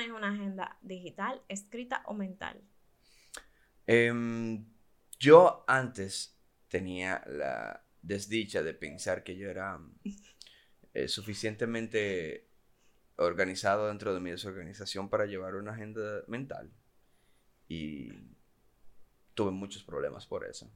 manejas una agenda digital, escrita o mental? Em, yo antes tenía la desdicha de pensar que yo era eh, suficientemente organizado dentro de mi desorganización para llevar una agenda mental. Y tuve muchos problemas por eso.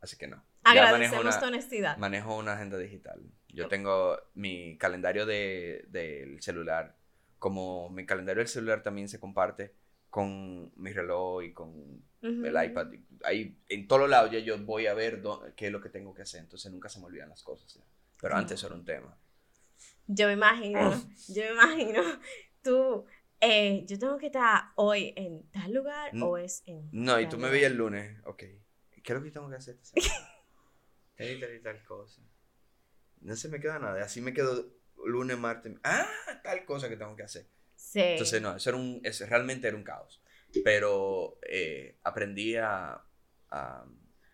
Así que no. Agradecemos tu honestidad. Manejo una agenda digital. Yo tengo mi calendario del de, celular. Como mi calendario del celular también se comparte con mi reloj y con el iPad. Ahí, en todos lados ya yo voy a ver qué es lo que tengo que hacer. Entonces nunca se me olvidan las cosas. Pero antes era un tema. Yo me imagino, yo me imagino, tú, eh, yo tengo que estar hoy en tal lugar o es en... No, y tú me veías el lunes, ok. ¿Qué es lo que tengo que hacer? tal y tal y tal cosa. No se me queda nada. Así me quedo lunes, martes. Ah, tal cosa que tengo que hacer. Sí. Entonces, no, eso era un, eso realmente era un caos. Pero eh, aprendí a, a,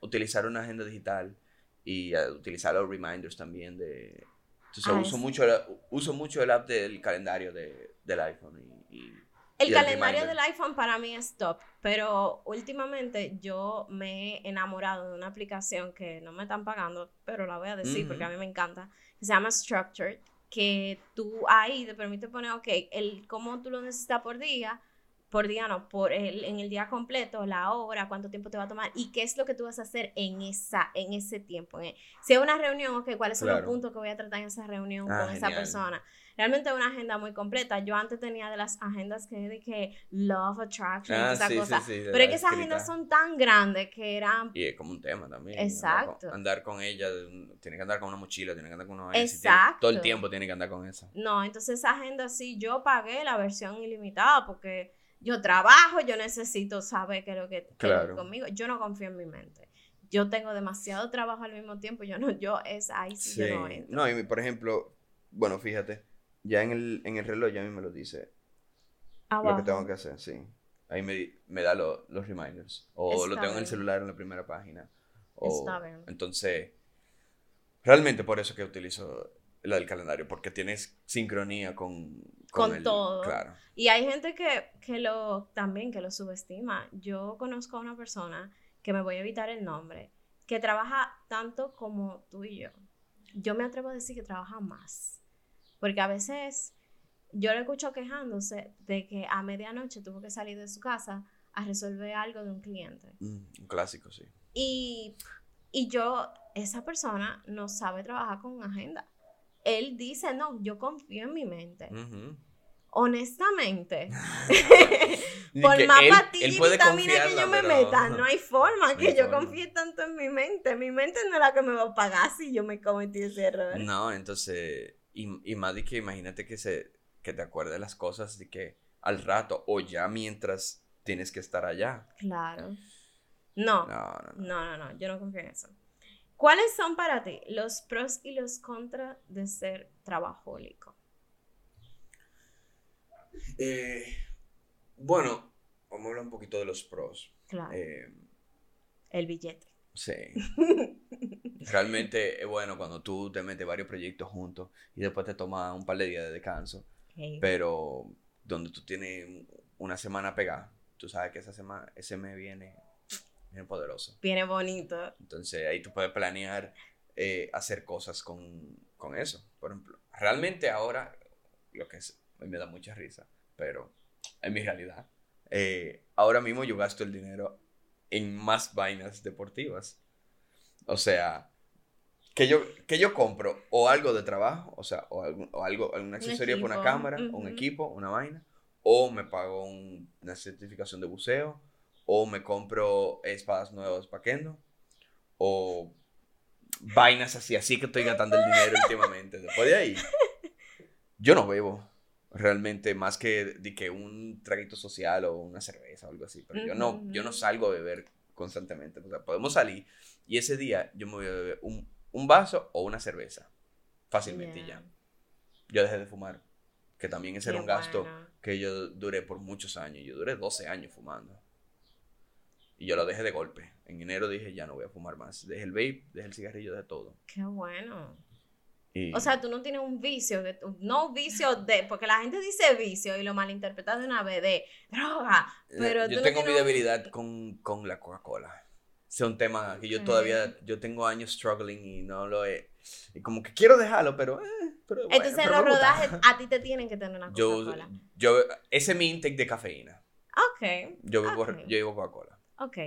utilizar una agenda digital y a utilizar los reminders también de... Entonces, ah, uso, mucho, uso mucho el app del calendario de, del iPhone y el calendario del iPhone para mí es top, pero últimamente yo me he enamorado de una aplicación que no me están pagando, pero la voy a decir porque a mí me encanta, se llama Structured, que tú ahí te permite poner, ok, el cómo tú lo necesitas por día, por día no, por el, en el día completo, la hora, cuánto tiempo te va a tomar y qué es lo que tú vas a hacer en, esa, en ese tiempo. si es una reunión, ok, cuáles son los puntos que voy a tratar en esa reunión ah, con esa persona realmente una agenda muy completa. Yo antes tenía de las agendas que dije Love Attraction, ah, esa cosa. pero es que esas agendas son tan grandes que eran... Y es como un tema también. Exacto. Andar con, ella, tiene que andar con una mochila, tiene que andar con una... Exacto. todo el tiempo tiene que andar con esa. No, entonces esa agenda sí, yo pagué la versión ilimitada porque yo trabajo, yo necesito saber qué es lo que claro. conmigo. Yo no confío en mi mente. Yo tengo demasiado trabajo al mismo tiempo, yo no, yo es ahí sí, yo no entro. No, y por ejemplo, bueno, fíjate, ya en el, en el reloj ya a mí me lo dice. Lo que tengo que hacer, sí. Ahí me, me da los reminders. O lo tengo en el celular en la primera página. Está bien. Entonces, realmente por eso que utilizo la del calendario, porque tienes sincronía con, con, todo. Claro. Y hay gente que, que lo también que lo subestima. Yo conozco a una persona que me voy a evitar el nombre, que trabaja tanto como tú y yo. Yo me atrevo a decir que trabaja más porque a veces yo le escucho quejándose de que a medianoche tuvo que salir de su casa a resolver algo de un cliente. Mm, un clásico, sí. Y, yo, esa persona no sabe trabajar con una agenda. Él dice, no, yo confío en mi mente. Honestamente, por más patilla y vitamina que yo me meta, no hay forma que yo confíe tanto en mi mente. Mi mente no es la que me va a pagar si yo me cometí ese error. No, entonces y, más de que imagínate que, se, que te acuerdes las cosas de que al rato o ya mientras tienes que estar allá. Claro. No. No, no, no, yo no confío en eso. ¿Cuáles son para ti los pros y los contras de ser trabajólico? Eh, bueno, vamos a hablar un poquito de los pros. Claro. Eh, El billete. Sí. Realmente es bueno cuando tú te metes varios proyectos juntos y después te tomas un par de días de descanso. Pero donde tú tienes una semana pegada, tú sabes que esa semana, ese mes viene, bien poderoso. Viene bonito. Entonces ahí tú puedes planear eh, hacer cosas con, con, eso. Por ejemplo, realmente ahora, lo que es, me da mucha risa, pero en mi realidad, eh, ahora mismo yo gasto el dinero en más vainas deportivas. O sea, que yo, que yo compro o algo de trabajo, o sea, o, algo, o algo, algún accesorio para una cámara, un equipo, una vaina, o me pago una certificación de buceo, o me compro espadas nuevas para Kendo, o vainas así, así que estoy gastando el dinero últimamente. Después de ahí, yo no bebo realmente más que, de que un traguito social o una cerveza o algo así. Pero yo, no, yo no salgo a beber constantemente. O sea, podemos salir y ese día yo me voy a beber un, un vaso o una cerveza. Fácilmente ya. Yo dejé de fumar. Que también ese era un gasto que yo duré por muchos años. Yo duré 12 años fumando. Y yo lo dejé de golpe. En enero dije, ya no voy a fumar más. Dejé el vape, dejé el cigarrillo, de todo. Qué bueno. O sea, tú no tienes un vicio, no vicio de, porque la gente dice vicio y lo malinterpreta de una vez de droga, pero Yo tengo mi debilidad con, con, la Coca-Cola. Es un tema que yo todavía, yo tengo años struggling y no lo he, y como que quiero dejarlo, pero... Eh, pero Entonces en los rodajes a ti te tienen que tener una Coca-Cola. Yo, yo, ese es mi intake de cafeína. Ok. Yo bebo, yo bebo Coca-Cola. Ok.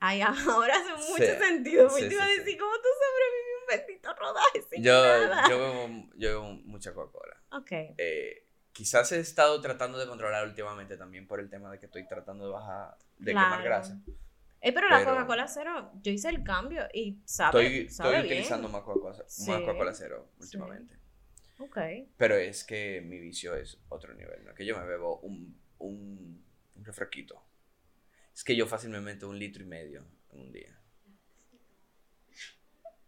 Ay, ahora hace mucho sentido. Me te iba a decir, ¿cómo tú sobrevives un bendito rodaje sin yo, nada? Yo bebo, yo bebo mucha Coca-Cola. Ok. Eh, quizás he estado tratando de controlar últimamente también por el tema de que estoy tratando de bajar, de quemar grasa. Eh, pero, la Coca-Cola cero, yo hice el cambio y sabe, estoy, sabe estoy utilizando más Coca-Cola cero últimamente. Ok. Pero es que mi vicio es otro nivel, ¿no? Que yo me bebo un, un, un refresquito. Es que yo fácilmente un litro y medio en un día.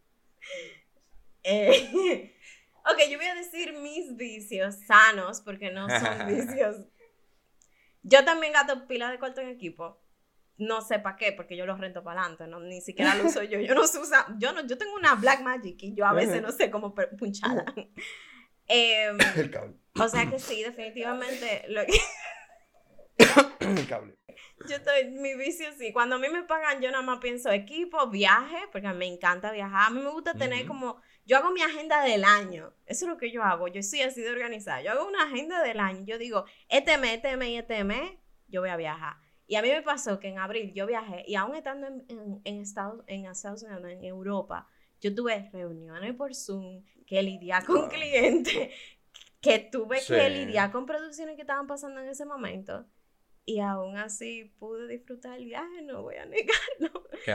Eh, ok, yo voy a decir mis vicios sanos porque no son vicios. Yo también gato pila de cuarto en equipo. No sé para qué, porque yo los rento para adelante, no, ni siquiera lo uso yo. Yo no uso, yo no, yo tengo una Black Magic y yo a veces no sé cómo puncharla. Em, el cable. O sea que sí, definitivamente. Lo el cable. Yo estoy, mi vicio sí. Cuando a mí me pagan, yo nada más pienso equipo, viaje, porque me encanta viajar. A mí me gusta tener como, yo hago mi agenda del año. Eso es lo que yo hago. Yo soy así de organizada. Yo hago una agenda del año. Yo digo, este mes, este mes y este mes, yo voy a viajar. Y a mí me pasó que en abril yo viajé y aún estando en, en, Estados, en Estados Unidos, en Europa, yo tuve reuniones por Zoom, que lidiar con clientes, que tuve que lidiar con producciones que estaban pasando en ese momento. Y aún así pude disfrutar el viaje, no voy a negarlo. Qué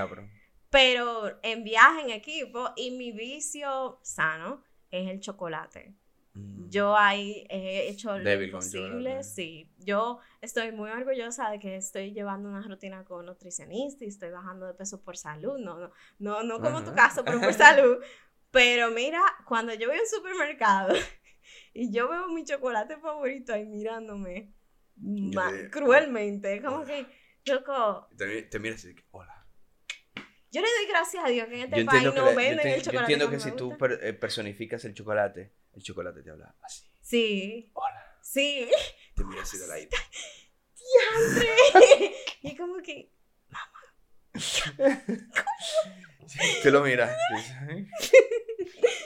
Pero en viaje en equipo y mi vicio sano es el chocolate. Mm. Yo ahí he hecho lo posible, sí. Yo estoy muy orgullosa de que estoy llevando una rutina con nutricionista y estoy bajando de peso por salud, no, no, no, no como tu caso, pero por salud. Pero mira, cuando yo voy al supermercado y yo veo mi chocolate favorito ahí mirándome, cruelmente. Como que, loco. Te, te miras y dices, hola. Yo le doy gracias a Dios que en este país no venden el chocolate. Yo entiendo que si tú eh, personificas el chocolate, el chocolate te habla así. Sí. Hola. Sí. Te miras así de la ¡Diantre! y como que, mamá. Te lo miras.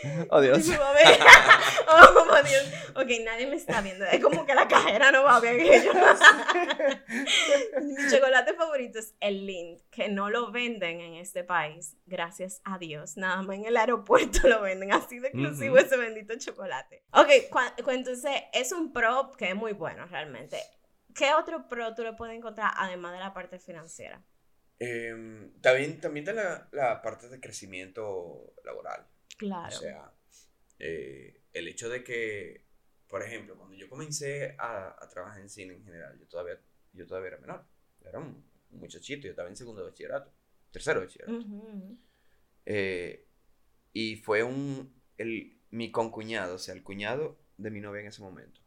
Oh, Dios. oh, Dios. Ok, nadie me está viendo. Es como que la cajera no va a ver que yo. Mi chocolate favorito es el Lind, que no lo venden en este país, gracias a Dios. Nada más en el aeropuerto lo venden, así de exclusivo ese bendito chocolate. Ok, entonces es un pro que es muy bueno realmente. ¿Qué otro pro tú le puedes encontrar además de la parte financiera? Em, también, también de la, la parte de crecimiento laboral. Claro. O sea, eh, el hecho de que, por ejemplo, cuando yo comencé a, trabajar en cine en general, yo todavía, yo todavía era menor. Era un, muchachito, yo estaba en segundo bachillerato, tercero bachillerato. Eh, y fue un, el, mi concuñado, o sea, el cuñado de mi novia en ese momento.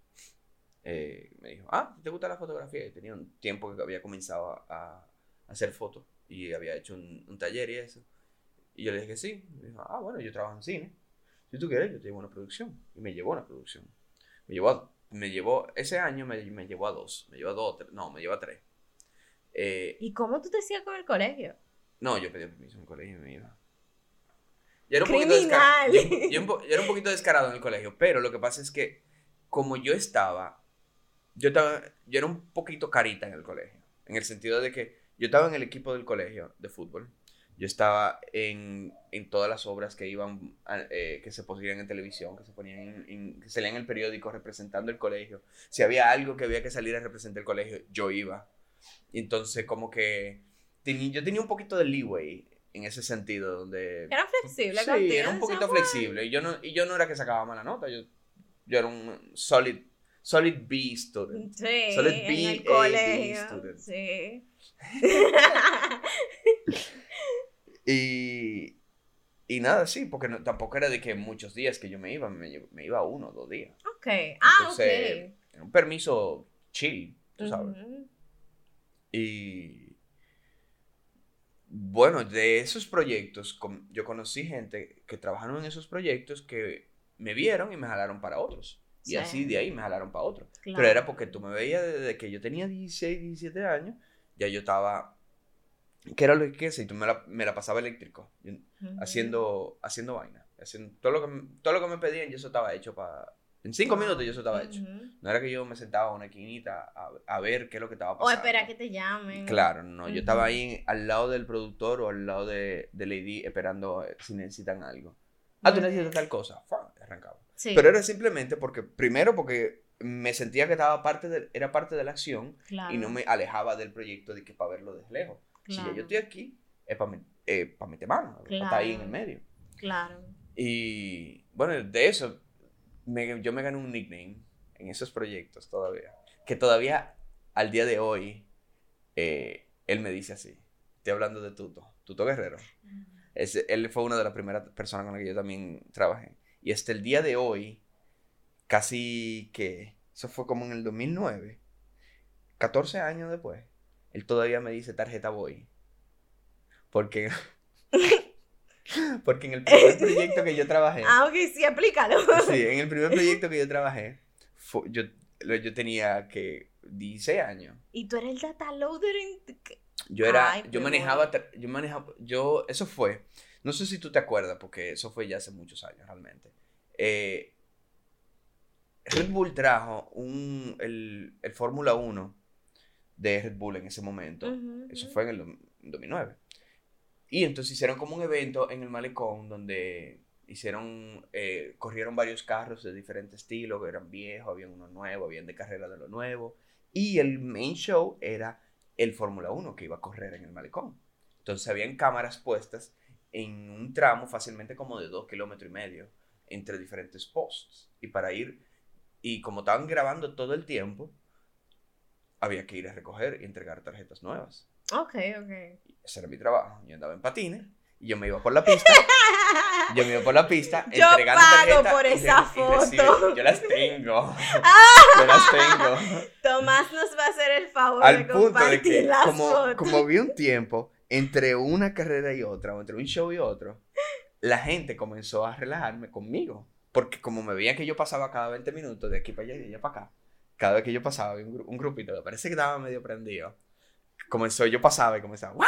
Eh, me dijo, ah, ¿te gusta la fotografía? Y tenía un tiempo que había comenzado a, hacer fotos y había hecho un, un, taller y eso. Y yo le dije que sí. dijo, ah, bueno, yo trabajo en cine. Si tú quieres, yo te llevo a una producción. Y me llevó a una producción. Me llevó, me llevó ese año me, me, llevó a dos. Me llevó a dos, no, me llevó a tres. Eh, ¿Y cómo tú te hacías con el colegio? No, yo pedí permiso en el colegio y me iba. Yo era, un poquito descarado, yo, era un poquito descarado en el colegio, pero lo que pasa es que como yo estaba, yo estaba, yo era un poquito carita en el colegio, en el sentido de que yo estaba en el equipo del colegio de fútbol, yo estaba en, en todas las obras que iban, eh, que se ponían en televisión, que se ponían en, que salían en el periódico representando el colegio. Si había algo que había que salir a representar el colegio, yo iba. Y entonces como que yo tenía un poquito de leeway en ese sentido, donde... Era flexible, Sí, era un poquito flexible. Y yo, no, y yo no era que sacaba mala nota, yo, yo era un solid, solid B student. Sí, solid B, en el colegio. student. Sí. Y, y nada, sí, porque tampoco era de que muchos días que yo me iba, me, iba uno o dos días. Ok, ah, ok. Un permiso chill, tú sabes. Y bueno, de esos proyectos, yo conocí gente que trabajaron en esos proyectos que me vieron y me jalaron para otros. Y Sí. así de ahí me jalaron para otros. Claro. Pero era porque tú me veías desde que yo tenía 16, 17 años, ya yo estaba... ¿Qué era lo que quise? Y tú me la, me la pasaba eléctrico, yo- Ujú. haciendo, haciendo vaina. Haciendo, todo, lo que, todo lo que me pedían, yo eso estaba hecho para... En cinco minutos yo eso estaba hecho. Ujú. No era que yo me sentaba en una esquinita a, a ver qué es lo que estaba O pasando. espera que te llamen. Claro, no. Yo estaba ahí al lado del productor o al lado de, de Lady esperando eh, si necesitan algo. Ah, tú necesitas tal cosa. Arrancaba. Sí, Pero era simplemente porque, primero porque me sentía que estaba parte de, era parte de la acción claro, y no me alejaba del proyecto de que para verlo desde lejos. Si ya yo estoy aquí, es para meter mano, estar ahí en el medio. Claro. Y bueno, de eso, me- yo me gané un nickname en esos proyectos todavía. Que todavía al día de hoy, eh, él me dice así. Estoy hablando de Tuto, Tuto Guerrero. Ese- él fue una de las primeras personas con las que yo también trabajé. Y hasta el día de hoy, casi que, eso fue como en el 2009, 14 años después, él todavía me dice tarjeta boy. Porque, porque en el primer proyecto que yo trabajé, Ah, ok, sí, explícalo. sí, en el primer proyecto que yo trabajé, fu- yo, yo tenía que 16 años. Y tú eres el data loader en... Yo era, Ay, yo manejaba, yo manejaba, yo, eso fue, no sé si tú te acuerdas, porque eso fue ya hace muchos años realmente. Eh, Red Bull trajo un, el, el Fórmula 1 de Red Bull en ese momento. Eso fue en el dom- 2009. Y entonces hicieron como un evento en el malecón donde hicieron, eh, corrieron varios carros de diferentes estilos, que eran viejos, había uno nuevo, habían de carrera de lo nuevo. Y el main show era el Fórmula 1 que iba a correr en el malecón. Entonces habían cámaras puestas en un tramo fácilmente como de dos kilómetros y medio entre diferentes posts. Y para ir, y como estaban grabando todo el tiempo, había que ir a recoger y entregar tarjetas nuevas. Ok, ok. Ese era mi trabajo. Yo andaba en patines y yo me iba por la pista. Yo me iba por la pista Yo entregando pago por y esa y recibe- foto. Yo las tengo. Yo las tengo. Tomás nos va a hacer el favor Al de punto de compartir que, las como, fotos. como vi un tiempo entre una carrera y otra, o entre un show y otro, la gente comenzó a relajarme conmigo. Porque como me veían que yo pasaba cada 20 minutos de aquí para allá y de allá para acá, cada vez que yo pasaba, un, gru- un grupito, me parece que estaba medio prendido. Comenzó, yo pasaba y comenzaba, "¡Guay!".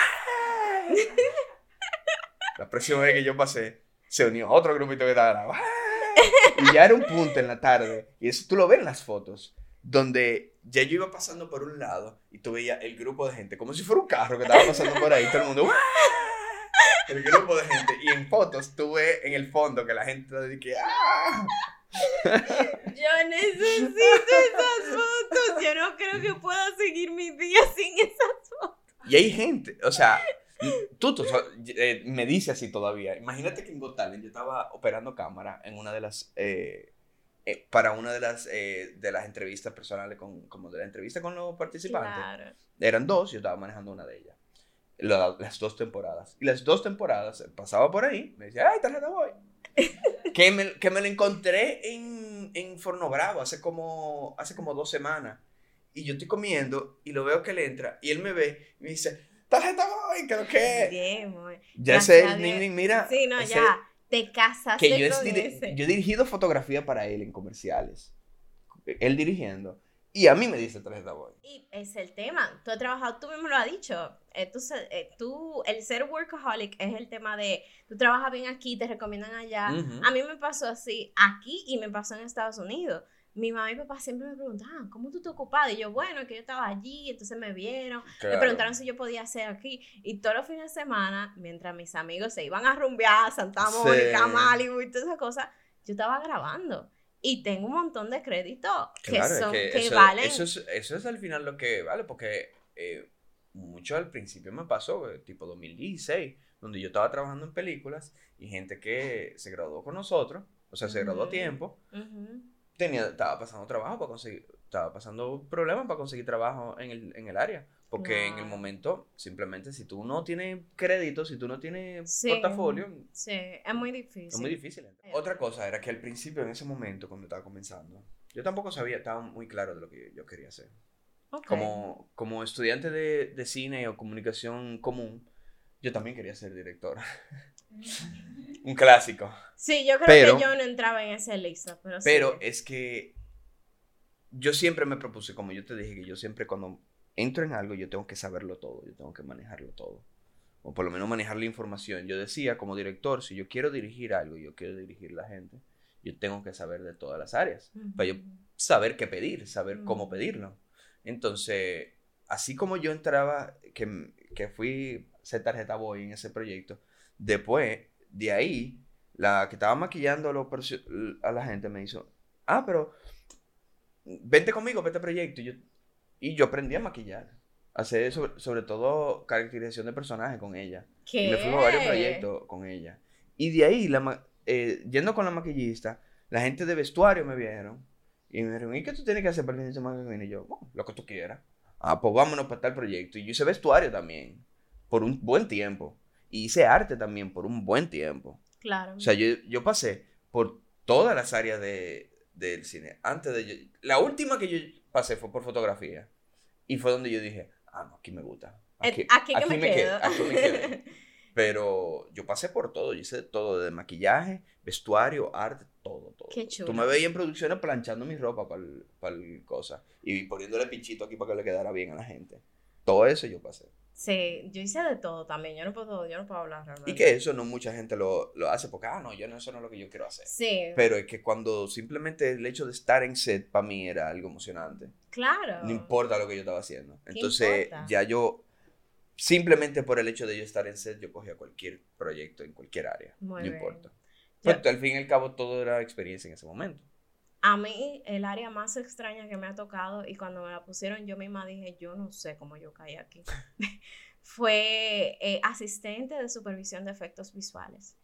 La próxima vez que yo pasé, se unió otro grupito que estaba, "¡Guay!". Y ya era un punto en la tarde, y eso tú lo ves en las fotos, donde ya yo iba pasando por un lado y tú veías el grupo de gente, como si fuera un carro que estaba pasando por ahí, todo el mundo, "¡Guay!". El grupo de gente, y en fotos tú ves en el fondo que la gente que, ¡ah! Yo necesito esas fotos. Yo no creo que pueda seguir mi día sin esas fotos. Y hay gente, o sea, tú, tú, eh, me dice así todavía. Imagínate que en Got Talent yo estaba operando cámara en una de las, eh, eh, para una de las, eh, de las entrevistas personales, con, como de la entrevista con los participantes. Claro. Eran dos, yo estaba manejando una de ellas. La- las dos temporadas. Y las dos temporadas eh, pasaba por ahí, me decía, ay, tarjeta voy. que, me, que me lo encontré en, en Forno Bravo hace como, hace como dos semanas. Y yo estoy comiendo y lo veo que él entra y él me ve y me dice, tarjeta voy, creo que... Bien, muy- Ya sé, mira. Sí, no, ese- ya. Te casaste Que yo, es con dire- ese. yo he dirigido fotografía para él en comerciales. Él dirigiendo. Y a mí me dice tarjeta voy. Y es el tema. Tú has trabajado, tú mismo lo has dicho. eh, tú, se- eh, tú, el ser workaholic es el tema de tú trabajas bien aquí, te recomiendan allá. A mí me pasó así aquí y me pasó en Estados Unidos. Mi mamá y papá siempre me preguntaban, ¿cómo tú te ocupada? Y yo, bueno, que yo estaba allí, entonces me vieron. Me preguntaron si yo podía hacer aquí. Y todos los fines de semana, mientras mis amigos se iban a rumbear, Santa Sí. Mónica, Malibu y todas esas cosas, yo estaba grabando. Y tengo un montón de créditos que es son, que que, eso, valen. eso es, eso es al final lo que vale, porque eh, mucho al principio me pasó, eh, tipo 2016, donde yo estaba trabajando en películas y gente que se graduó con nosotros, o sea, se graduó a tiempo, tenía, estaba pasando trabajo para conseguir, estaba pasando problemas para conseguir trabajo en el, en el área. Porque en el momento, simplemente, si tú no tienes crédito, si tú no tienes Sí. portafolio, Sí, es muy difícil. es muy difícil. entrar. Otra cosa era que al principio, en ese momento, cuando estaba comenzando, yo tampoco sabía, estaba muy claro de lo que yo quería hacer. Como, como estudiante de, de cine o comunicación común, yo también quería ser director. Un clásico. Sí, yo creo que yo no entraba en esa lista, pero, pero es que yo siempre me propuse, como yo te dije, que yo siempre cuando entro en algo, yo tengo que saberlo todo, yo tengo que manejarlo todo. O por lo menos manejar la información. Yo decía, como director, si yo quiero dirigir algo, yo quiero dirigir la gente, yo tengo que saber de todas las áreas. Para yo saber qué pedir, saber cómo pedirlo. Entonces, así como yo entraba, que, que fui ser tarjeta boy en ese proyecto, después de ahí, la que estaba maquillando a, la gente me hizo, ah, pero vente conmigo para este proyecto. Y yo, y yo aprendí a maquillar. Hacer sobre, sobre todo caracterización de personajes con ella. ¿Qué? Y me fui a varios proyectos con ella. Y de ahí, la, eh, yendo con la maquillista, la gente de vestuario me vieron. Y me dijeron, ¿y qué tú tienes que hacer para el fin de semana? Y yo, lo que tú quieras. Ah, pues vámonos para tal proyecto. Y yo hice vestuario también, por un buen tiempo. Y hice arte también por un buen tiempo. Claro. O sea, yo, yo pasé por todas las áreas de, del cine. Antes de... la última que yo pasé fue por fotografía. Y fue donde yo dije, ah, no, aquí me gusta. Aquí, aquí, me, quedo. Aquí me quedo. Pero yo pasé por todo, yo hice todo, de maquillaje, vestuario, arte, todo, todo. Qué chulo. Tú me veías en producciones planchando mi ropa para el cosa y poniéndole pinchito aquí para que le quedara bien a la gente. Todo eso yo pasé. Sí, yo hice de todo también, yo no puedo, yo no puedo hablar realmente. Y que eso no mucha gente lo, lo hace porque, ah, no, yo no, eso no es lo que yo quiero hacer. Sí. Pero es que cuando simplemente el hecho de estar en set para mí era algo emocionante. Claro. No importa lo que yo estaba haciendo. Entonces ya yo, simplemente por el hecho de yo estar en set, yo cogía cualquier proyecto en cualquier área. no importa. Pero al fin y al cabo todo era experiencia en ese momento. A mí, el área más extraña que me ha tocado, y cuando me la pusieron, yo misma dije, yo no sé cómo yo caí aquí, fue eh, asistente de supervisión de efectos visuales.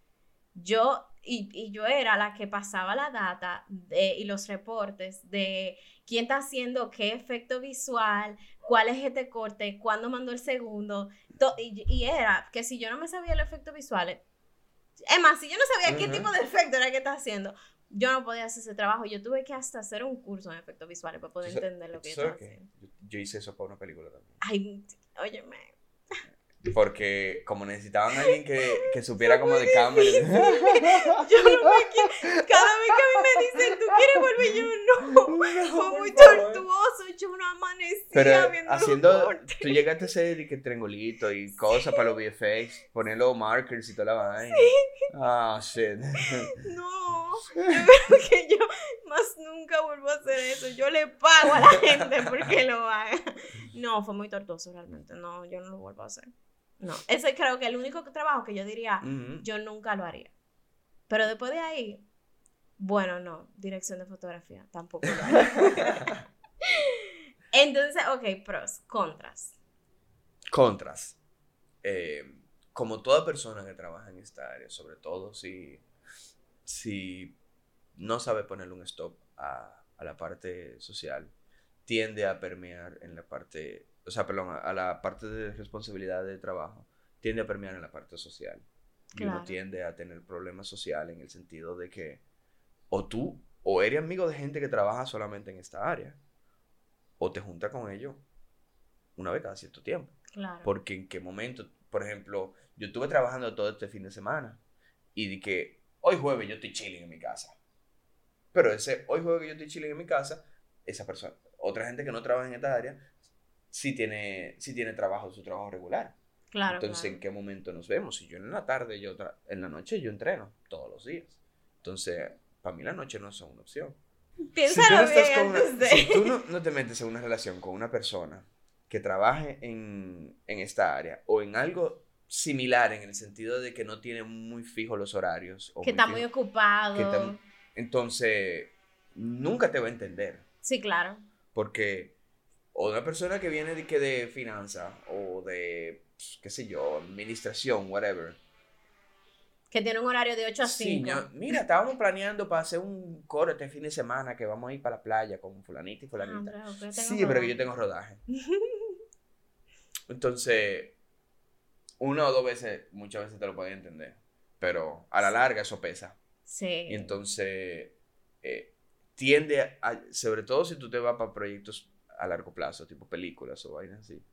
Yo, y, yo era la que pasaba la data y los reportes de quién está haciendo qué efecto visual, cuál es este corte, cuándo mandó el segundo. y, y, era que si yo no me sabía los efectos visuales, es más, si yo no sabía qué tipo de efecto era que está haciendo, yo no podía hacer ese trabajo. Yo tuve que hasta hacer un curso en efectos visuales para poder entender lo que yo estaba haciendo. Yo, hice eso para una película también. Ay, óyeme. Porque como necesitaban a alguien que, que supiera como de cámara. yo no me quiero. Cada vez que a mí me dicen, ¿tú quieres volver? Yo no. Fue muy tortuoso. Yo no amanecía Pero viendo haciendo. Tú llegaste a hacer y que triangulito y cosas para los VFX, poner los markers y toda la vaina. Sí. Ah, shit. No. Yo creo que yo más nunca vuelvo a hacer eso. Yo le pago a la gente porque lo haga. No, fue muy tortuoso realmente. No, yo no lo vuelvo a hacer. No, ese creo que el único trabajo que yo diría, yo nunca lo haría. Pero después de ahí, bueno, no, dirección de fotografía, tampoco lo haría. Entonces, ok, pros, contras. Contras. Eh, como toda persona que trabaja en esta área, sobre todo si, si no sabe ponerle un stop a, a la parte social, tiende a permear en la parte o sea, perdón, a, la parte de responsabilidad de trabajo, tiende a permear en la parte social. Y uno tiende a tener problemas sociales en el sentido de que o tú o eres amigo de gente que trabaja solamente en esta área, o te junta con ellos una vez cada cierto tiempo. Claro. Porque en qué momento, por ejemplo, yo estuve trabajando todo este fin de semana y di que hoy jueves yo estoy chilling en mi casa. Pero ese hoy jueves que yo estoy chilling en mi casa, esa persona, otra gente que no trabaja en esta área, si tiene, si tiene trabajo, su trabajo regular. Claro. Entonces, ¿en qué momento nos vemos? Si yo en la tarde, yo en la noche yo entreno todos los días. Entonces, para mí la noche no es una opción. Piénsalo si tú, no, si tú no, te metes en una relación con una persona que trabaje en, en esta área o en algo similar en el sentido de que no tiene muy fijos los horarios. O que está muy ocupado. entonces, nunca te va a entender. Sí, claro. Porque o de una persona que viene de, que de finanza o de, pues, qué sé yo, administración, whatever. Que tiene un horario de 8 a 5. Sí, mira, estábamos planeando para hacer un coro este fin de semana que vamos a ir para la playa con fulanita y fulanita. Ah, sí, pero que yo tengo rodaje. Entonces, una o dos veces, muchas veces te lo pueden entender. Pero a la larga eso pesa. Sí. Y entonces, eh, tiende a, sobre todo si tú te vas para proyectos a largo plazo, tipo películas o vainas así,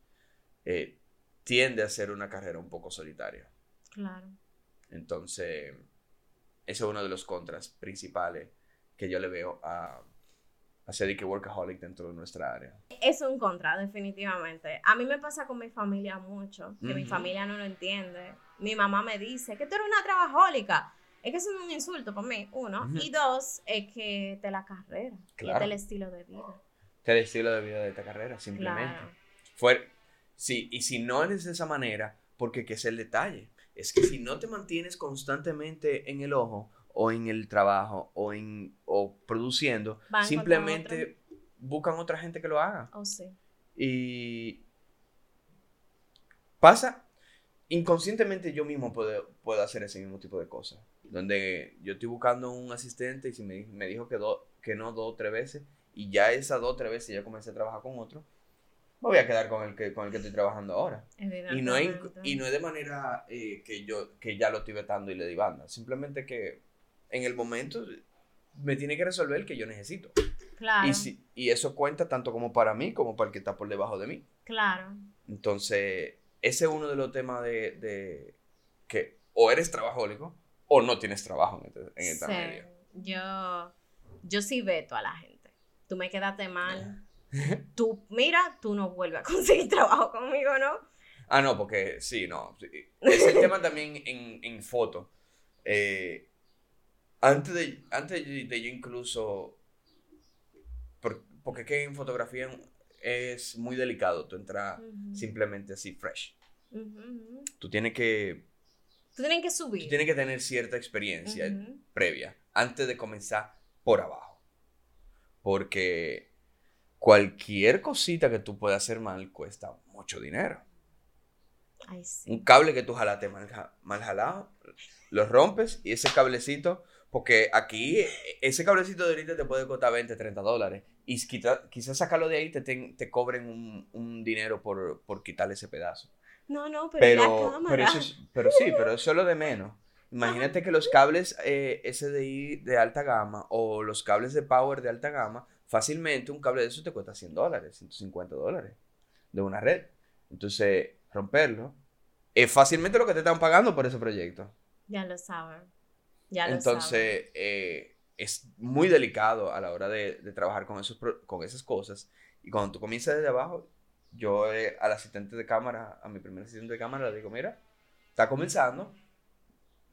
eh, tiende a ser una carrera un poco solitaria. Claro. Entonces, ese es uno de los contras principales que yo le veo a, a ser que workaholic dentro de nuestra área. Es un contra, definitivamente. A mí me pasa con mi familia mucho, que mi familia no lo entiende. Mi mamá me dice que tú eres una trabajólica. Es que eso es un insulto para mí, uno. Y dos, es que te la carrera. Claro. Y el estilo de vida. Te el estilo de vida de esta carrera, simplemente. Fue, sí, y si no eres de esa manera, porque qué es el detalle. Es que si no te mantienes constantemente en el ojo, o en el trabajo o en o produciendo, simplemente buscan otra gente que lo haga. Oh, sí. Y pasa, inconscientemente yo mismo puedo, puedo hacer ese mismo tipo de cosas. Donde yo estoy buscando un asistente y si me, me dijo que, que no dos o tres veces, y ya esas dos o tres veces ya comencé a trabajar con otro, me voy a quedar con el que, con el que estoy trabajando ahora. Y no, es, y no es de manera eh, que yo que ya lo estoy vetando y le di banda. Simplemente que en el momento me tiene que resolver el que yo necesito. Claro. Y, y eso cuenta tanto como para mí como para el que está por debajo de mí. Claro. Entonces, ese es uno de los temas de, de que o eres trabajólico o no tienes trabajo en, este, en esta media. Yo, yo sí veto a la gente. Tú me quedaste mal. tú, mira, tú no vuelves a conseguir trabajo conmigo, ¿no? Ah, no, porque sí, no. Es el tema también en, en foto. Eh, antes de, antes de yo incluso, porque que en fotografía es muy delicado, tú entras simplemente así fresh. Tú tienes que... Tú tienes que subir. Tú tienes que tener cierta experiencia previa antes de comenzar por abajo. Porque cualquier cosita que tú puedas hacer mal cuesta mucho dinero. Un cable que tú jalaste mal, mal jalado, lo rompes y ese cablecito porque aquí e, ese cablecito de ahorita te puede costar 20, 30 dólares. Y quizás sacarlo de ahí te, te, cobren un, un, dinero por, por quitarle ese pedazo. No, no, pero, pero, pero, sí, pero eso es lo de menos. Imagínate que los cables eh, SDI de alta gama o los cables de power de alta gama, fácilmente un cable de eso te cuesta 100 dólares, 150 dólares de una red. Entonces, romperlo es fácilmente lo que te están pagando por ese proyecto. Ya lo saben. Entonces, eh, es muy delicado a la hora de, trabajar con, esos, con esas cosas. Y cuando tú comienzas desde abajo, yo eh, al asistente de cámara, a mi primer asistente de cámara, le digo, mira, está comenzando,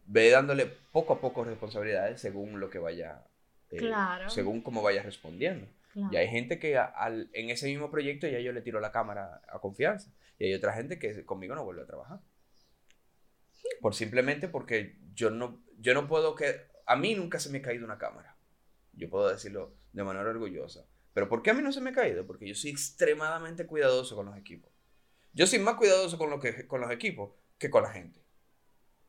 ve dándole poco a poco responsabilidades según lo que vaya, eh, claro. según cómo vaya respondiendo. Y hay gente que al, en ese mismo proyecto ya yo le tiro la cámara a confianza. Y hay otra gente que conmigo no vuelve a trabajar. Por simplemente porque yo no, yo no puedo que... A mí nunca se me ha caído una cámara. Yo puedo decirlo de manera orgullosa. Pero ¿por qué a mí no se me ha caído? Porque yo soy extremadamente cuidadoso con los equipos. Yo soy más cuidadoso con, lo que, con los equipos que con la gente.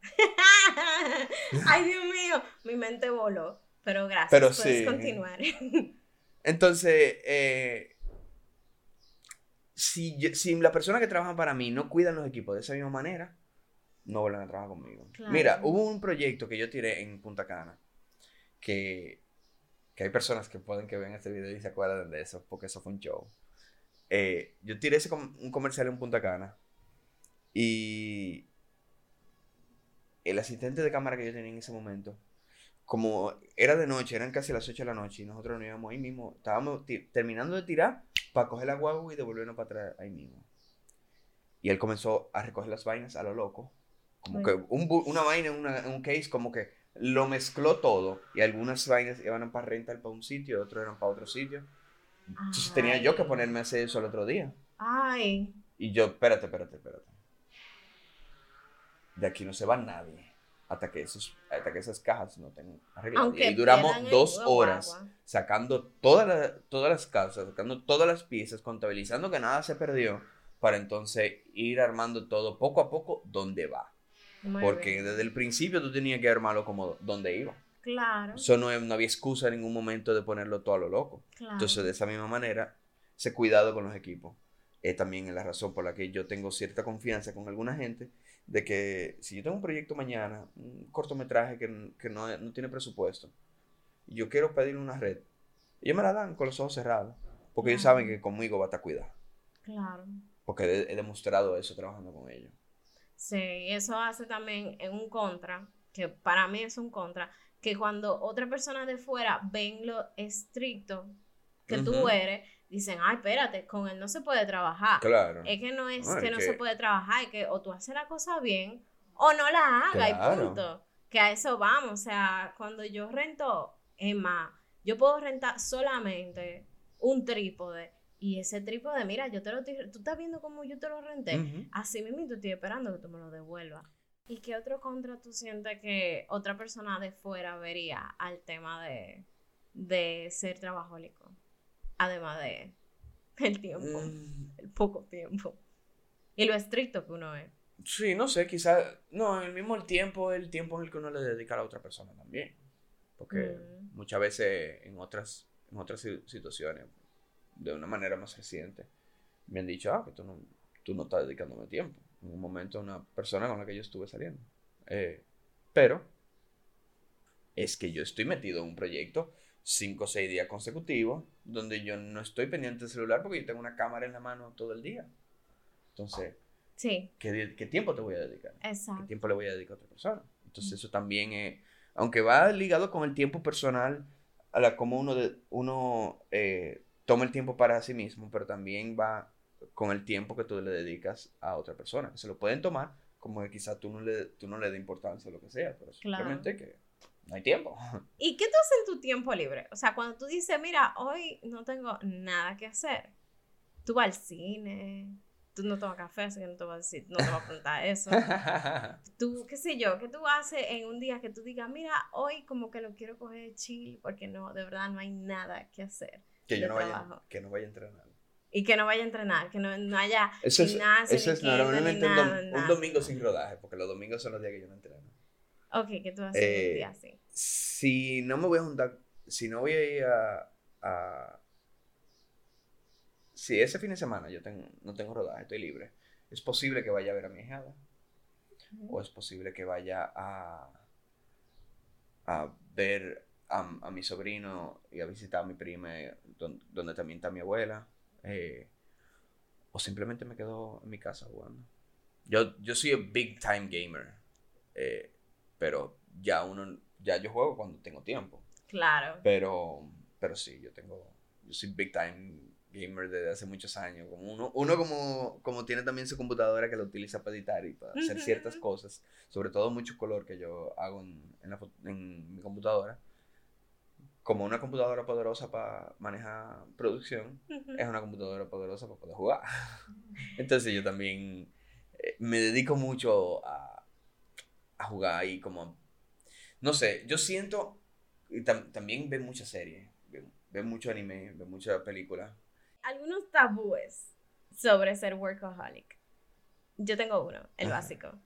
Ay, Dios mío, mi mente voló. Pero gracias, Pero puedes continuar. Entonces, eh, si, si la persona que trabaja para mí no cuida los equipos de esa misma manera, no vuelven a trabajar conmigo. Mira, hubo un proyecto que yo tiré en Punta Cana que, que hay personas que pueden que vean este video y se acuerdan de eso, porque eso fue un show. Eh, yo tiré ese un comercial en Punta Cana y el asistente de cámara que yo tenía en ese momento, como era de noche, eran casi las 8 de la noche y nosotros nos íbamos ahí mismo, estábamos terminando de tirar para coger la guagua y devolvernos para atrás ahí mismo. Y él comenzó a recoger las vainas a lo loco como que una vaina en, un case, como que lo mezcló todo. Y algunas vainas iban para rentar para un sitio, otros eran para otro sitio. Entonces tenía yo que ponerme a hacer eso el otro día. Ay. Y yo, espérate, espérate, espérate. De aquí no se va nadie hasta que, esos, hasta que esas cajas no tengan arreglado. Y duramos dos horas sacando todas todas las casas, sacando todas las piezas, contabilizando que nada se perdió, para entonces ir armando todo poco a poco donde va porque desde el principio tú tenías que armarlo como donde iba. Claro. Eso no, no, había excusa en ningún momento de ponerlo todo a lo loco. Entonces, de esa misma manera, ese cuidado con los equipos es también la razón por la que yo tengo cierta confianza con alguna gente de que si yo tengo un proyecto mañana, un cortometraje que, que no, no, tiene presupuesto, y yo quiero pedir una red, ellos me la dan con los ojos cerrados, porque ellos saben que conmigo va a estar cuidado. Claro. Porque he demostrado eso trabajando con ellos. Sí, eso hace también en un contra, que para mí es un contra, que cuando otra persona de fuera ven lo estricto que tú eres, dicen, ay, espérate, con él no se puede trabajar. Claro. Es que no es que no se puede trabajar, es que o tú haces la cosa bien o no la hagas y punto. Que a eso vamos, o sea, cuando yo rento, es más, yo puedo rentar solamente un trípode y ese trípode, mira, yo te lo tú estás viendo cómo yo te lo renté, así mismo estoy esperando que tú me lo devuelvas. ¿Y qué otro contra tú sientes que otra persona de fuera vería al tema de, de ser trabajólico? Además de el tiempo, mm. el poco tiempo. Y lo estricto que uno es. Sí, no sé, quizás, no, el mismo el tiempo, el tiempo en el que uno le dedica a la otra persona también. Porque mm. muchas veces en otras, en otras situaciones, de una manera más reciente, me han dicho, ah, que tú no, tú no estás dedicándome tiempo. En un momento una persona con la que yo estuve saliendo. Eh, pero es que yo estoy metido en un proyecto cinco o seis días consecutivos donde yo no estoy pendiente del celular porque yo tengo una cámara en la mano todo el día. Entonces, sí. ¿qué, qué tiempo te voy a dedicar? Exacto. ¿Qué tiempo le voy a dedicar a otra persona? Entonces, eso también es, aunque va ligado con el tiempo personal, a la como uno, de, uno eh, toma el tiempo para sí mismo, pero también va con el tiempo que tú le dedicas a otra persona. Que se lo pueden tomar como que quizá tú no le, tú no le des importancia a lo que sea, pero simplemente que no hay tiempo. ¿Y qué tú haces en tu tiempo libre? O sea, cuando tú dices, mira, hoy no tengo nada que hacer, tú vas al cine, tú no tomas café, así que no te vas a decir, no te vas a preguntar eso. tú, qué sé yo, ¿qué tú haces en un día que tú digas, mira, hoy como que lo quiero coger chill, porque no, de verdad no hay nada que hacer. Que yo no vaya, que no vaya a entrenar. Y que no vaya a entrenar, que no, haya eso es, Eso es normalmente un, domingo sin rodaje, porque los domingos son los días que yo no entreno. Ok, ¿qué tú haces un día eh, así? Si no me voy a juntar, si no voy a ir a, si ese fin de semana yo tengo, no tengo rodaje, estoy libre, es posible que vaya a ver a mi hijada. O es posible que vaya a, a ver a, mi sobrino y a visitar a mi prima, donde, también está mi abuela. Eh, o simplemente me quedo en mi casa jugando. Yo, yo soy un big time gamer. Eh, pero ya uno, ya yo juego cuando tengo tiempo. Claro. Pero, pero sí, yo tengo, yo soy big time gamer desde hace muchos años. Como uno, uno como, como tiene también su computadora que lo utiliza para editar y para hacer ciertas cosas, sobre todo mucho color que yo hago en, en, la, en mi computadora, como una computadora poderosa para manejar producción, es una computadora poderosa para poder jugar. Entonces yo también eh, me dedico mucho a, a jugar ahí como... No sé, yo siento... Y también ve muchas series, ve, mucho anime, ve muchas películas. Algunos tabúes sobre ser workaholic. Yo tengo uno, el básico.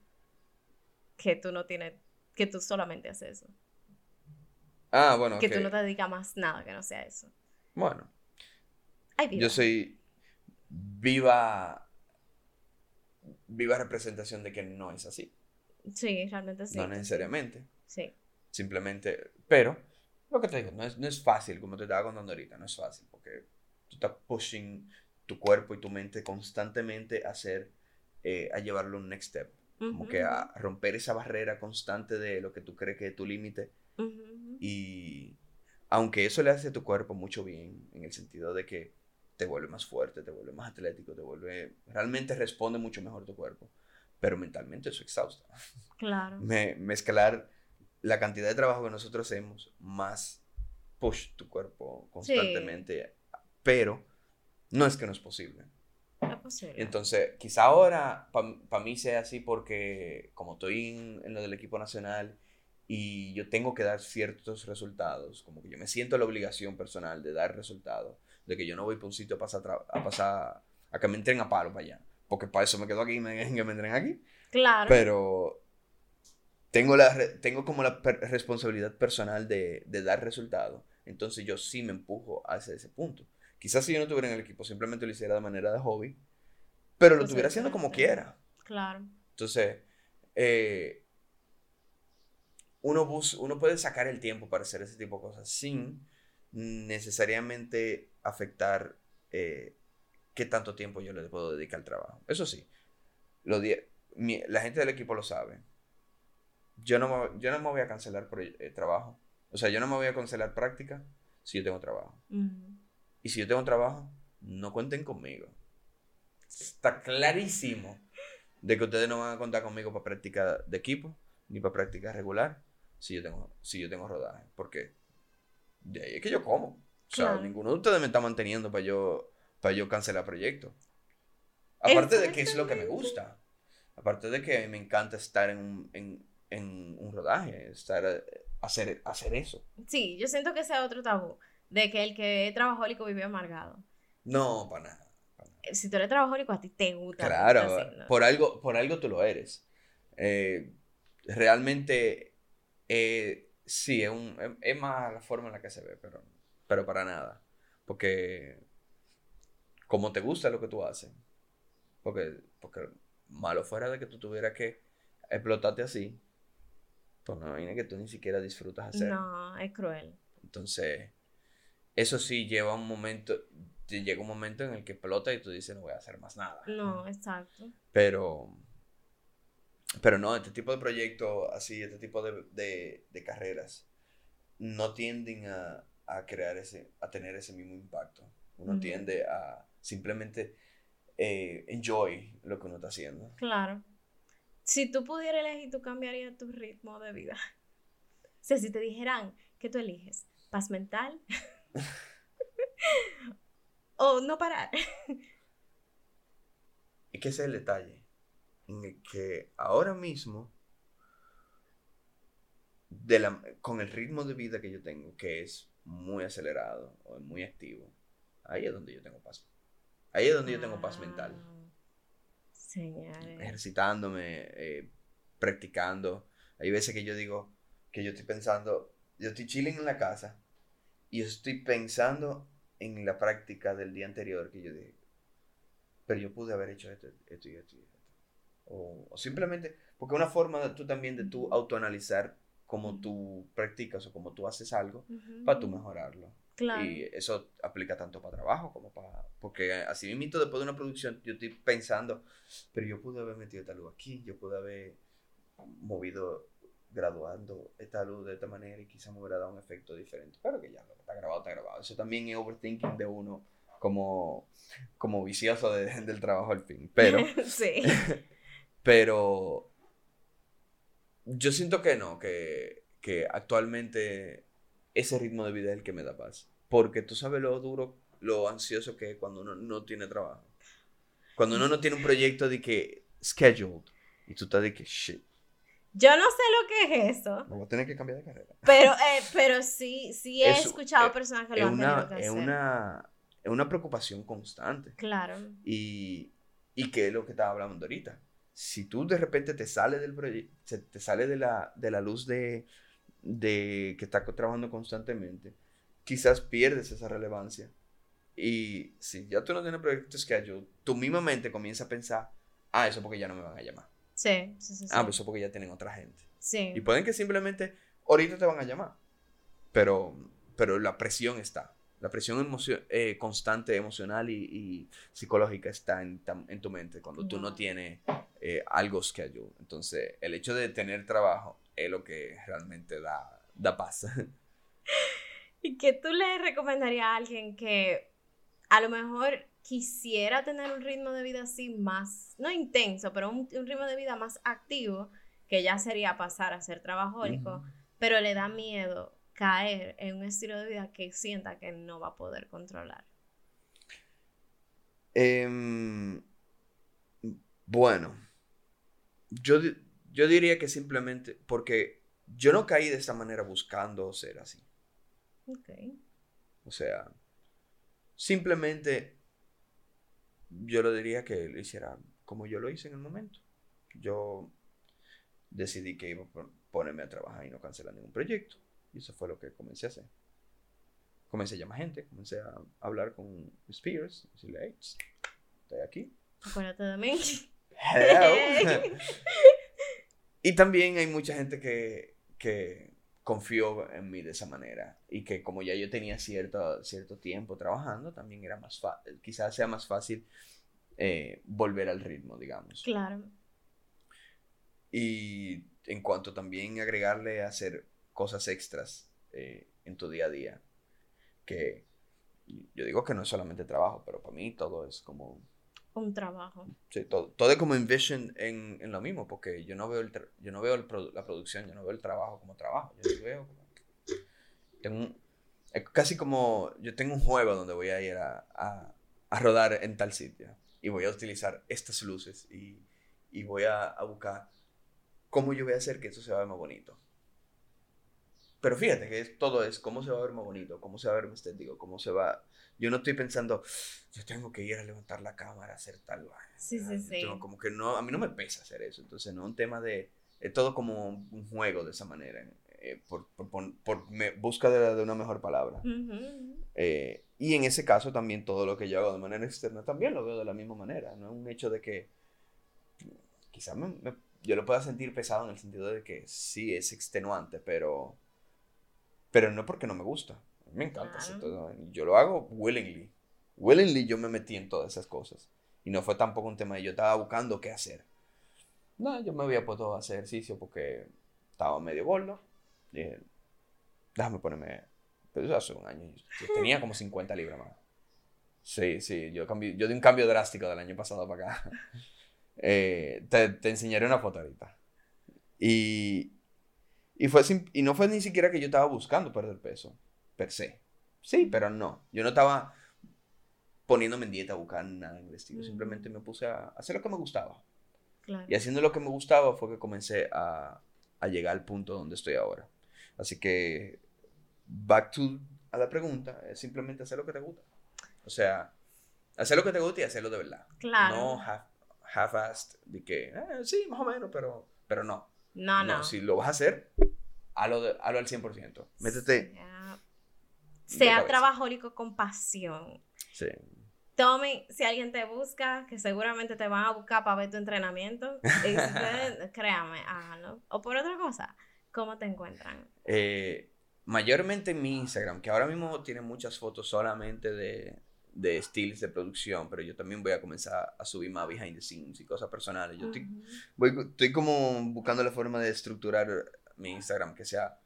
Que tú no tienes, que tú solamente haces eso. Ah, bueno. Que tú no te dedicas más nada que no sea eso. Bueno. Yo soy viva, viva representación de que no es así. Sí, realmente sí. No necesariamente. Sí. Simplemente, pero, lo que te digo, no es, no es fácil, como te estaba contando ahorita, no es fácil, porque tú estás pushing tu cuerpo y tu mente constantemente a hacer, eh, a llevarlo un next step. Como que a romper esa barrera constante de lo que tú crees que es tu límite y aunque eso le hace a tu cuerpo mucho bien, en el sentido de que te vuelve más fuerte, te vuelve más atlético, te vuelve... Realmente responde mucho mejor tu cuerpo. Pero mentalmente eso exhausta. Claro. Me, mezclar la cantidad de trabajo que nosotros hacemos más push tu cuerpo constantemente. Pero no es que no es posible. Es posible. Entonces, quizá ahora para mí sea así porque como estoy en, en, lo del equipo nacional y yo tengo que dar ciertos resultados, como que yo me siento la obligación personal de dar resultados, de que yo no voy por un sitio a pasar, a, pasar, a que me entren a palo para allá, porque para eso me quedo aquí y me, que me entren aquí. Claro. Pero tengo, la, tengo como la responsabilidad personal de, de dar resultados, entonces yo sí me empujo hacia ese punto. Quizás si yo no estuviera en el equipo, simplemente lo hiciera de manera de hobby, pero lo estuviera haciendo como quiera. Claro. Entonces, eh, uno, uno puede sacar el tiempo para hacer ese tipo de cosas sin necesariamente afectar eh, qué tanto tiempo yo le puedo dedicar al trabajo. Eso sí, la gente del equipo lo sabe. Yo no, me, yo no me voy a cancelar por el, trabajo O sea, yo no me voy a cancelar práctica si yo tengo trabajo. Y si yo tengo trabajo, no cuenten conmigo. Está clarísimo de que ustedes no van a contar conmigo para práctica de equipo, ni para práctica regular, si yo tengo, si yo tengo rodaje. Porque de ahí es que yo como. O sea, ninguno de ustedes me está manteniendo para yo, para yo cancelar proyectos. Aparte de que es lo que me gusta. Aparte de que me encanta estar en un, en, en un rodaje, estar, hacer, hacer eso. Sí, yo siento que sea otro tabú, de que el que es trabajólico vive amargado. No, para nada. Si tú eres trabajólico, a ti te gusta. Claro, por, algo, por algo tú lo eres. Eh, realmente, eh, sí, es, un, es, más la forma en la que se ve, pero, pero para nada. Porque como te gusta lo que tú haces, porque, porque malo fuera de que tú tuvieras que explotarte así, pues no imagina que tú ni siquiera disfrutas hacerlo. No, es cruel. Entonces, eso sí lleva un momento, llega un momento en el que explota y tú dices, no voy a hacer más nada. No, exacto. Pero, pero no, este tipo de proyectos así, este tipo de, de, carreras, no tienden a, a, crear ese, a tener ese mismo impacto. Uno tiende a simplemente eh, enjoy lo que uno está haciendo. Claro. Si tú pudieras elegir, tú cambiarías tu ritmo de vida. O sea, si te dijeran que tú eliges paz mental o no parar. Y que ese es el detalle en el que ahora mismo, de la, con el ritmo de vida que yo tengo, que es muy acelerado o muy activo, ahí es donde yo tengo paz. Ahí es donde yo tengo paz mental. Señores. Ejercitándome, eh, practicando. Hay veces que yo digo que yo estoy pensando, yo estoy chilling en la casa y yo estoy pensando en la práctica del día anterior que yo dije, pero yo pude haber hecho esto, esto y esto y esto. O, simplemente, porque una forma tú también de tú autoanalizar cómo tú practicas o cómo tú haces algo para tú mejorarlo. Claro. Y eso aplica tanto para trabajo como para... Porque así mismo después de una producción yo estoy pensando, pero yo pude haber metido esta luz aquí, yo pude haber movido graduando esta luz de esta manera y quizá me hubiera dado un efecto diferente. Pero que ya lo que está grabado está grabado. Eso también es overthinking de uno como, como vicioso del trabajo al fin. Pero, sí. pero yo siento que no, que, que actualmente ese ritmo de vida es el que me da paz. Porque tú sabes lo duro, lo ansioso que es cuando uno no tiene trabajo. Cuando uno no tiene un proyecto de que scheduled y tú estás de que shit yo no sé lo que es eso. Vamos a tener que cambiar de carrera. Pero, eh, pero sí, sí he escuchado eh, personas que lo han tenido que es hacer. Una, es una preocupación constante. Claro. Y, y que es lo que estaba hablando ahorita. Si tú de repente te sales del proyecto, te sales de la, de la luz de, de que estás trabajando constantemente, quizás pierdes esa relevancia. Y si ya tú no tienes proyectos que ayuden, tu misma mente comienza a pensar, ah, eso porque ya no me van a llamar. Sí, sí, sí. Ah, pues eso porque ya tienen otra gente. Sí. Y pueden que simplemente ahorita te van a llamar, pero, pero la presión está. La presión eh, constante emocional y, psicológica está en, en, tu mente cuando tú no tienes eh, algo que ayude. Entonces, el hecho de tener trabajo es lo que realmente da, da paz. ¿Y qué tú le recomendarías a alguien que a lo mejor quisiera tener un ritmo de vida así más, no intenso, pero un, ritmo de vida más activo, que ya sería pasar a ser trabajólico, pero le da miedo caer en un estilo de vida que sienta que no va a poder controlar. Em, bueno, yo, yo diría que simplemente porque yo no caí de esta manera buscando ser así. Ok. O sea, simplemente yo lo diría que lo hiciera como yo lo hice en el momento. Yo decidí que iba a ponerme a trabajar y no cancelar ningún proyecto. Y eso fue lo que comencé a hacer. Comencé a llamar gente, comencé a hablar con Spears, decirle, hey, estoy aquí. Acuérdate de mí. y también hay mucha gente que, que confió en mí de esa manera y que como ya yo tenía cierto, cierto tiempo trabajando, también era más fácil, quizás sea más fácil eh, volver al ritmo, digamos. Claro. Y en cuanto también agregarle a hacer cosas extras eh, en tu día a día. Que yo digo que no es solamente trabajo, pero para mí todo es como... Un trabajo. Sí, todo, todo es como envision en, en lo mismo, porque yo no veo, el yo no veo la producción, yo no veo el trabajo como trabajo, yo lo veo como... Tengo es casi como yo tengo un juego donde voy a ir a, a, a rodar en tal sitio y voy a utilizar estas luces y, y voy a, a, buscar cómo yo voy a hacer que eso se vea más bonito. Pero fíjate que todo es cómo se va a ver más bonito, cómo se va a ver más estético, cómo se va... Yo no estoy pensando, yo tengo que ir a levantar la cámara, hacer tal Sí, sí, sí. como que no, a mí no me pesa hacer eso. Entonces, no es un tema de... Es todo como un juego de esa manera, eh, por, por, por, me, busca de, de, una mejor palabra. Eh, y en ese caso también todo lo que yo hago de manera externa también lo veo de la misma manera. No es un hecho de que quizás me, me, yo lo pueda sentir pesado en el sentido de que sí es extenuante, pero pero no porque no me gusta. Me encanta hacer todo. Yo lo hago willingly. Willingly yo me metí en todas esas cosas. Y no fue tampoco un tema de yo estaba buscando qué hacer. No, yo me había puesto a hacer ejercicio porque estaba medio gordo. Dije, déjame ponerme. Pero eso hace un año. Yo tenía como 50 libras más. Sí, sí, yo, cambié, yo di un cambio drástico del año pasado para acá. Eh, te, te enseñaré una foto ahorita. Y, y, fue y no fue ni siquiera que yo estaba buscando perder peso, per se. Sí, pero no. Yo no estaba poniéndome en dieta buscar nada en el estilo. Simplemente me puse a hacer lo que me gustaba. Y haciendo lo que me gustaba fue que comencé a, a, llegar al punto donde estoy ahora. Así que, back to a la pregunta, es simplemente hacer lo que te gusta. O sea, hacer lo que te gusta y hacerlo de verdad. Claro. No half-assed, de que, eh, sí, más o menos, pero, pero no. No, no. Si lo vas a hacer, hazlo, de, hazlo al 100%. Métete. Sea, trabajólico con pasión. Sí. Tommy, si alguien te busca, que seguramente te van a buscar para ver tu entrenamiento, créame, háganlo. O por otra cosa, ¿cómo te encuentran? Eh, mayormente en mi Instagram, que ahora mismo tiene muchas fotos solamente de, de estilos de producción, pero yo también voy a comenzar a subir más behind the scenes y cosas personales. Yo estoy, voy, estoy como buscando la forma de estructurar mi Instagram que sea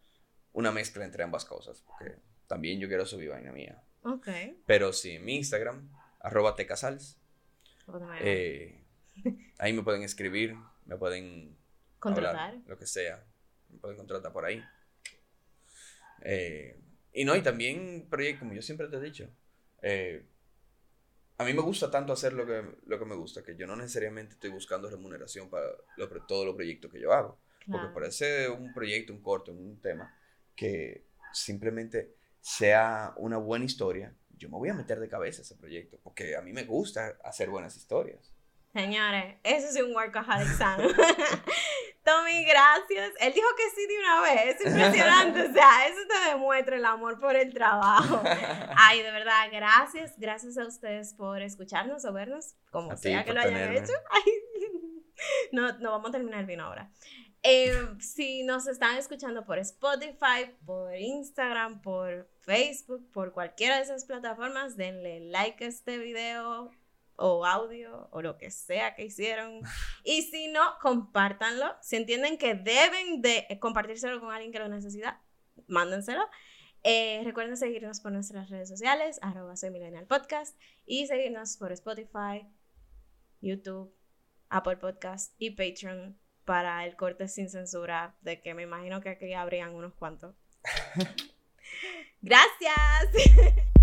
una mezcla entre ambas cosas, porque también yo quiero subir vaina mía. Ok. Pero sí, mi Instagram, arroba tecasals. Eh, ahí me pueden escribir, me pueden contratar, lo que sea. Me pueden contratar por ahí. Eh, y no, y también proyectos, como yo siempre te he dicho, eh, a mí me gusta tanto hacer lo que, lo que me gusta, que yo no necesariamente estoy buscando remuneración para lo, todos los proyectos que yo hago. Porque parece un proyecto, un corto, un tema, que simplemente sea una buena historia, yo me voy a meter de cabeza a ese proyecto, porque a mí me gusta hacer buenas historias. Señores, eso es un workaholic sano. Gracias. Él dijo que sí de una vez. Es impresionante. o sea, eso te demuestra el amor por el trabajo. Ay, de verdad, gracias. Gracias a ustedes por escucharnos o vernos, como sea que lo hayan hecho. no, no vamos a terminar vino ahora. Eh, si nos están escuchando por Spotify, por Instagram, por Facebook, por cualquiera de esas plataformas, denle like a este video, o audio o lo que sea que hicieron. Y si no, compártanlo. Si entienden que deben de compartírselo con alguien que lo necesita, mándenselo. Eh, recuerden seguirnos por nuestras redes sociales, arroba soy millennial podcast, y seguirnos por Spotify, YouTube, Apple Podcast y Patreon para el corte sin censura, de que me imagino que aquí habrían unos cuantos. Gracias.